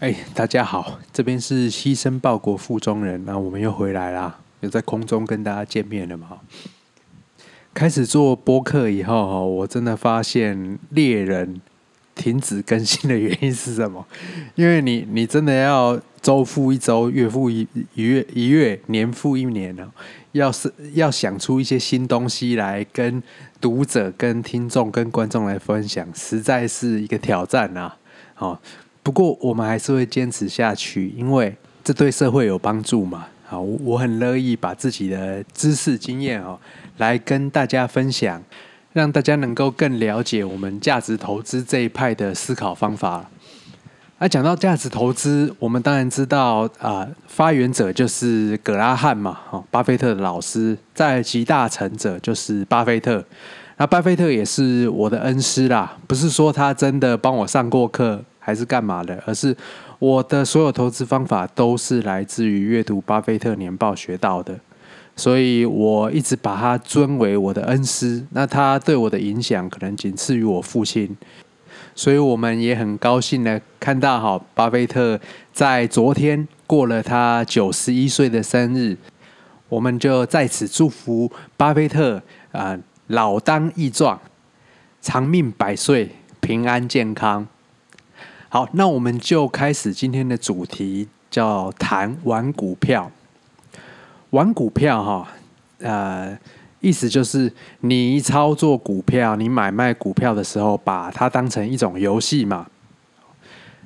哎，大家好，这边是牺牲报国腹中人，那我们又回来啦，又在空中跟大家见面了嘛。开始做播客以后哈，我真的发现猎人停止更新的原因是什么？因为你你真的要周复一周，月复一月一月，年复一年了，要是要想出一些新东西来跟读者、跟听众、跟观众来分享，实在是一个挑战啊！好。不过我们还是会坚持下去，因为这对社会有帮助嘛。好，我很乐意把自己的知识经验哦，来跟大家分享，让大家能够更了解我们价值投资这一派的思考方法。那讲到价值投资，我们当然知道啊，发源者就是葛拉汉嘛，哈，巴菲特的老师，在集大成者就是巴菲特。那巴菲特也是我的恩师啦，不是说他真的帮我上过课。还是干嘛的？而是我的所有投资方法都是来自于阅读巴菲特年报学到的，所以我一直把他尊为我的恩师。那他对我的影响可能仅次于我父亲，所以我们也很高兴的看到，哈，巴菲特在昨天过了他九十一岁的生日，我们就在此祝福巴菲特啊、老当益壮，长命百岁，平安健康。好，那我们就开始今天的主题，叫谈玩股票。玩股票哈，呃，意思就是你操作股票，你买卖股票的时候，把它当成一种游戏嘛。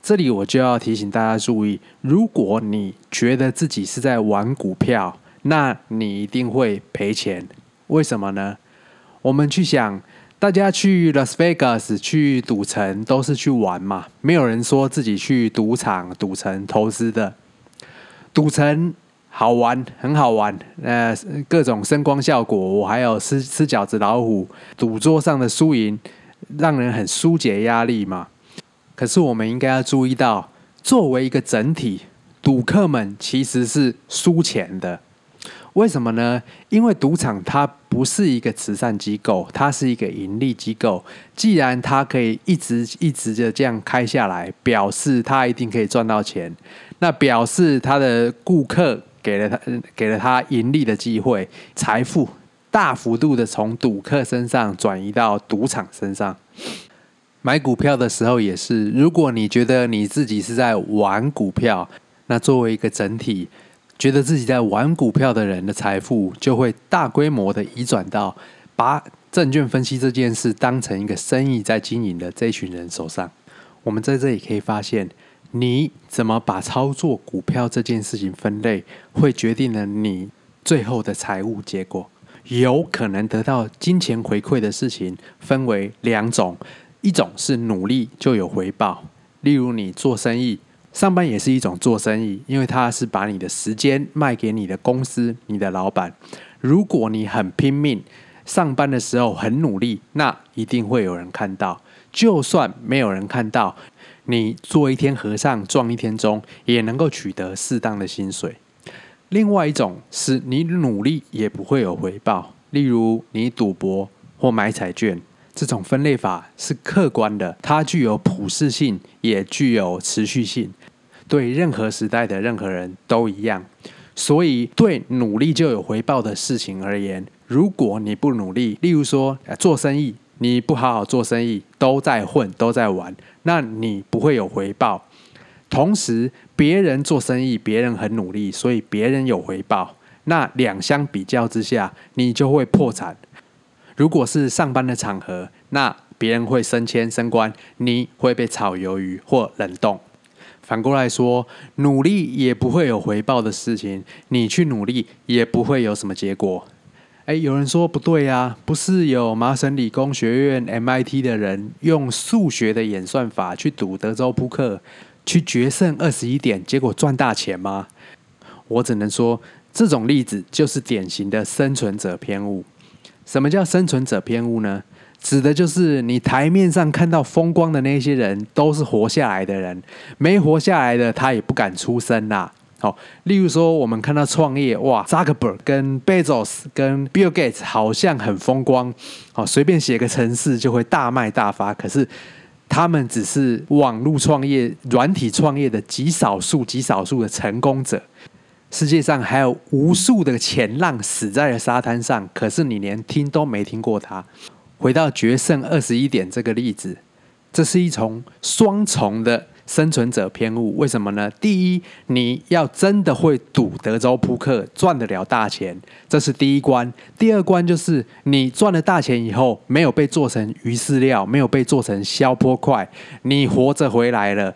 这里我就要提醒大家注意，如果你觉得自己是在玩股票，那你一定会赔钱。为什么呢？我们去想。大家去 Las Vegas 去赌城都是去玩嘛，没有人说自己去赌场、赌城投资的。赌城好玩，很好玩，呃，各种声光效果，我还有吃吃饺子老虎，赌桌上的输赢让人很疏解压力嘛。可是我们应该要注意到，作为一个整体，赌客们其实是输钱的。为什么呢？因为赌场它不是一个慈善机构，它是一个盈利机构。既然它可以一直一直的这样开下来，表示它一定可以赚到钱。那表示它的顾客给了他给了他盈利的机会，财富大幅度的从赌客身上转移到赌场身上。买股票的时候也是，如果你觉得你自己是在玩股票，那作为一个整体。觉得自己在玩股票的人的财富，就会大规模的移转到把证券分析这件事当成一个生意在经营的这群人手上。我们在这里可以发现，你怎么把操作股票这件事情分类，会决定了你最后的财务结果。有可能得到金钱回馈的事情分为两种，一种是努力就有回报，例如你做生意。上班也是一种做生意，因为它是把你的时间卖给你的公司、你的老板。如果你很拼命，上班的时候很努力，那一定会有人看到。就算没有人看到，你做一天和尚撞一天钟，也能够取得适当的薪水。另外一种是你努力也不会有回报，例如你赌博或买彩券。这种分类法是客观的，它具有普适性，也具有持续性，对任何时代的任何人都一样。所以，对努力就有回报的事情而言，如果你不努力，例如说做生意，你不好好做生意，都在混，都在玩，那你不会有回报。同时，别人做生意，别人很努力，所以别人有回报。那两相比较之下，你就会破产。如果是上班的场合，那别人会升迁升官，你会被炒鱿鱼或冷冻。反过来说，努力也不会有回报的事情，你去努力也不会有什么结果。诶，有人说不对呀，不是有麻省理工学院 MIT 的人用数学的演算法去赌德州扑克，去决胜二十一点，结果赚大钱吗？我只能说，这种例子就是典型的生存者偏误。什么叫生存者偏误呢？指的就是你台面上看到风光的那些人，都是活下来的人，没活下来的他也不敢出声啦。好，例如说我们看到创业，哇，扎克伯跟贝佐斯跟 Bill Gates 好像很风光，好，随便写个城市就会大卖大发。可是他们只是网络创业、软体创业的极少数、极少数的成功者。世界上还有无数的前浪死在了沙滩上，可是你连听都没听过他。回到决胜二十一点这个例子，这是一重双重的。生存者偏误，为什么呢？第一，你要真的会赌德州扑克，赚得了大钱，这是第一关。第二关就是你赚了大钱以后，没有被做成鱼饲料，没有被做成消波块，你活着回来了，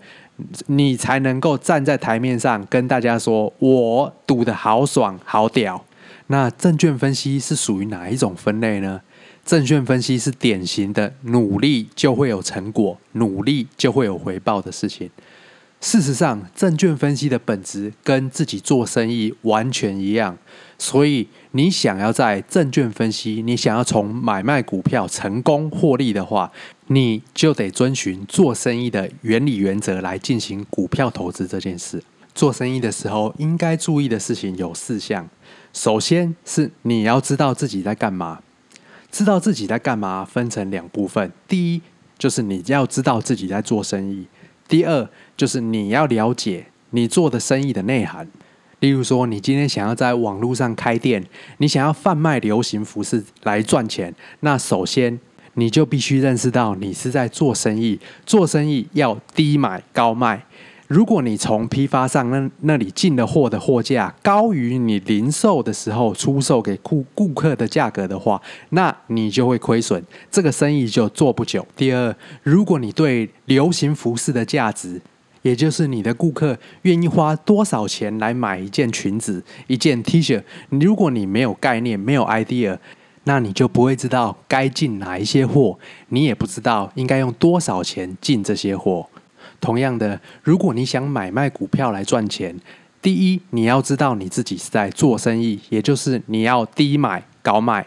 你才能够站在台面上跟大家说，我赌得好爽，好屌。那证券分析是属于哪一种分类呢？证券分析是典型的努力就会有成果，努力就会有回报的事情。事实上，证券分析的本质跟自己做生意完全一样。所以，你想要在证券分析，你想要从买卖股票成功获利的话，你就得遵循做生意的原理原则来进行股票投资这件事。做生意的时候，应该注意的事情有四项。首先是你要知道自己在干嘛。知道自己在干嘛，分成两部分。第一，就是你要知道自己在做生意；第二，就是你要了解你做的生意的内涵。例如说，你今天想要在网络上开店，你想要贩卖流行服饰来赚钱，那首先你就必须认识到你是在做生意，做生意要低买高卖。如果你从批发商那那里进的货的货价高于你零售的时候出售给顾顾客的价格的话，那你就会亏损，这个生意就做不久。第二，如果你对流行服饰的价值，也就是你的顾客愿意花多少钱来买一件裙子、一件 T 恤，如果你没有概念、没有 idea，那你就不会知道该进哪一些货，你也不知道应该用多少钱进这些货。同样的，如果你想买卖股票来赚钱，第一，你要知道你自己是在做生意，也就是你要低买高卖。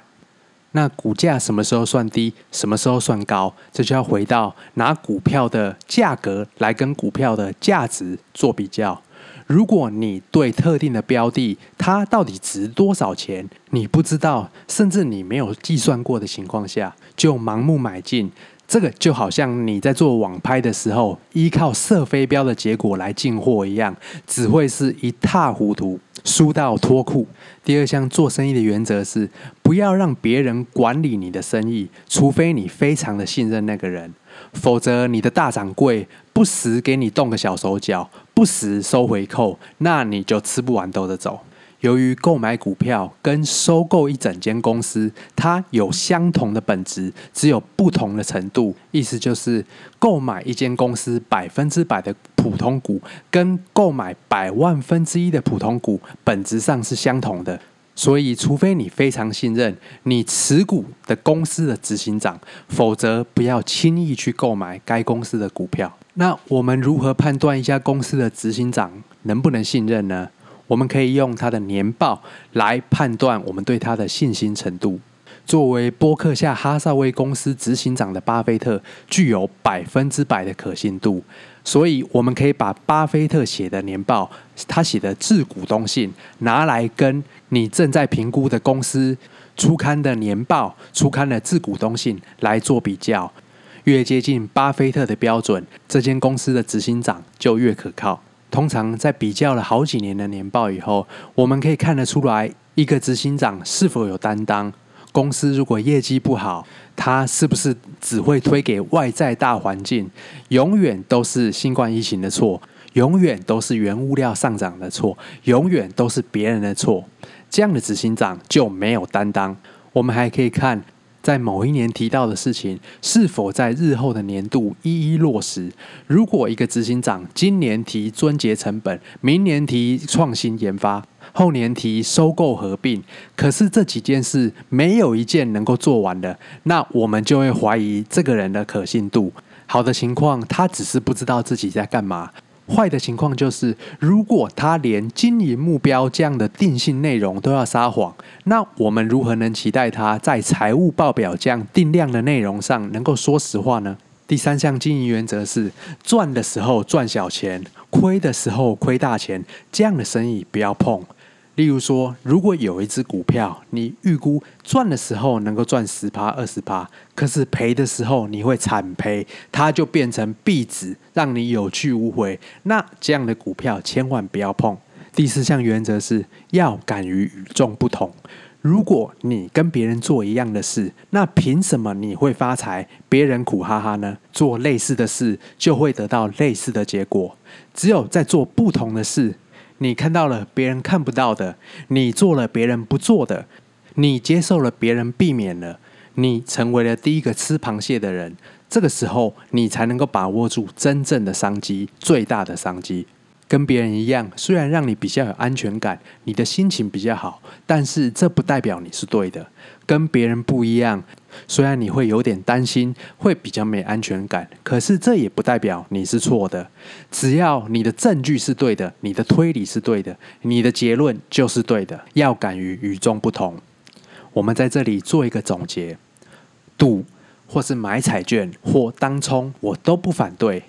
那股价什么时候算低，什么时候算高，这就要回到拿股票的价格来跟股票的价值做比较。如果你对特定的标的，它到底值多少钱，你不知道，甚至你没有计算过的情况下，就盲目买进。这个就好像你在做网拍的时候，依靠射飞镖的结果来进货一样，只会是一塌糊涂，输到脱裤。第二项做生意的原则是，不要让别人管理你的生意，除非你非常的信任那个人，否则你的大掌柜不时给你动个小手脚，不时收回扣，那你就吃不完兜着走。由于购买股票跟收购一整间公司，它有相同的本质，只有不同的程度。意思就是，购买一间公司百分之百的普通股，跟购买百万分之一的普通股，本质上是相同的。所以，除非你非常信任你持股的公司的执行长，否则不要轻易去购买该公司的股票。那我们如何判断一家公司的执行长能不能信任呢？我们可以用他的年报来判断我们对他的信心程度。作为波克夏哈萨威公司执行长的巴菲特，具有百分之百的可信度，所以我们可以把巴菲特写的年报，他写的致股东信，拿来跟你正在评估的公司出刊的年报、出刊的致股东信来做比较。越接近巴菲特的标准，这间公司的执行长就越可靠。通常在比较了好几年的年报以后，我们可以看得出来，一个执行长是否有担当。公司如果业绩不好，他是不是只会推给外在大环境，永远都是新冠疫情的错，永远都是原物料上涨的错，永远都是别人的错。这样的执行长就没有担当。我们还可以看。在某一年提到的事情，是否在日后的年度一一落实？如果一个执行长今年提撙节成本，明年提创新研发，后年提收购合并，可是这几件事没有一件能够做完的，那我们就会怀疑这个人的可信度。好的情况，他只是不知道自己在干嘛。坏的情况就是，如果他连经营目标这样的定性内容都要撒谎，那我们如何能期待他在财务报表这样定量的内容上能够说实话呢？第三项经营原则是：赚的时候赚小钱，亏的时候亏大钱，这样的生意不要碰。例如说，如果有一只股票，你预估赚的时候能够赚十趴、二十趴，可是赔的时候你会惨赔，它就变成壁纸，让你有去无回。那这样的股票千万不要碰。第四项原则是要敢于与众不同。如果你跟别人做一样的事，那凭什么你会发财，别人苦哈哈呢？做类似的事，就会得到类似的结果。只有在做不同的事，你看到了别人看不到的，你做了别人不做的，你接受了别人避免了，你成为了第一个吃螃蟹的人。这个时候，你才能够把握住真正的商机，最大的商机。跟别人一样，虽然让你比较有安全感，你的心情比较好，但是这不代表你是对的。跟别人不一样，虽然你会有点担心，会比较没安全感，可是这也不代表你是错的。只要你的证据是对的，你的推理是对的，你的结论就是对的。要敢于与众不同。我们在这里做一个总结：赌，或是买彩券，或当冲，我都不反对。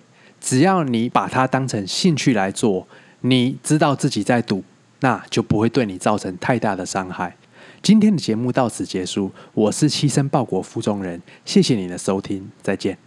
只要你把它当成兴趣来做，你知道自己在赌，那就不会对你造成太大的伤害。今天的节目到此结束，我是牺牲报国负中人，谢谢你的收听，再见。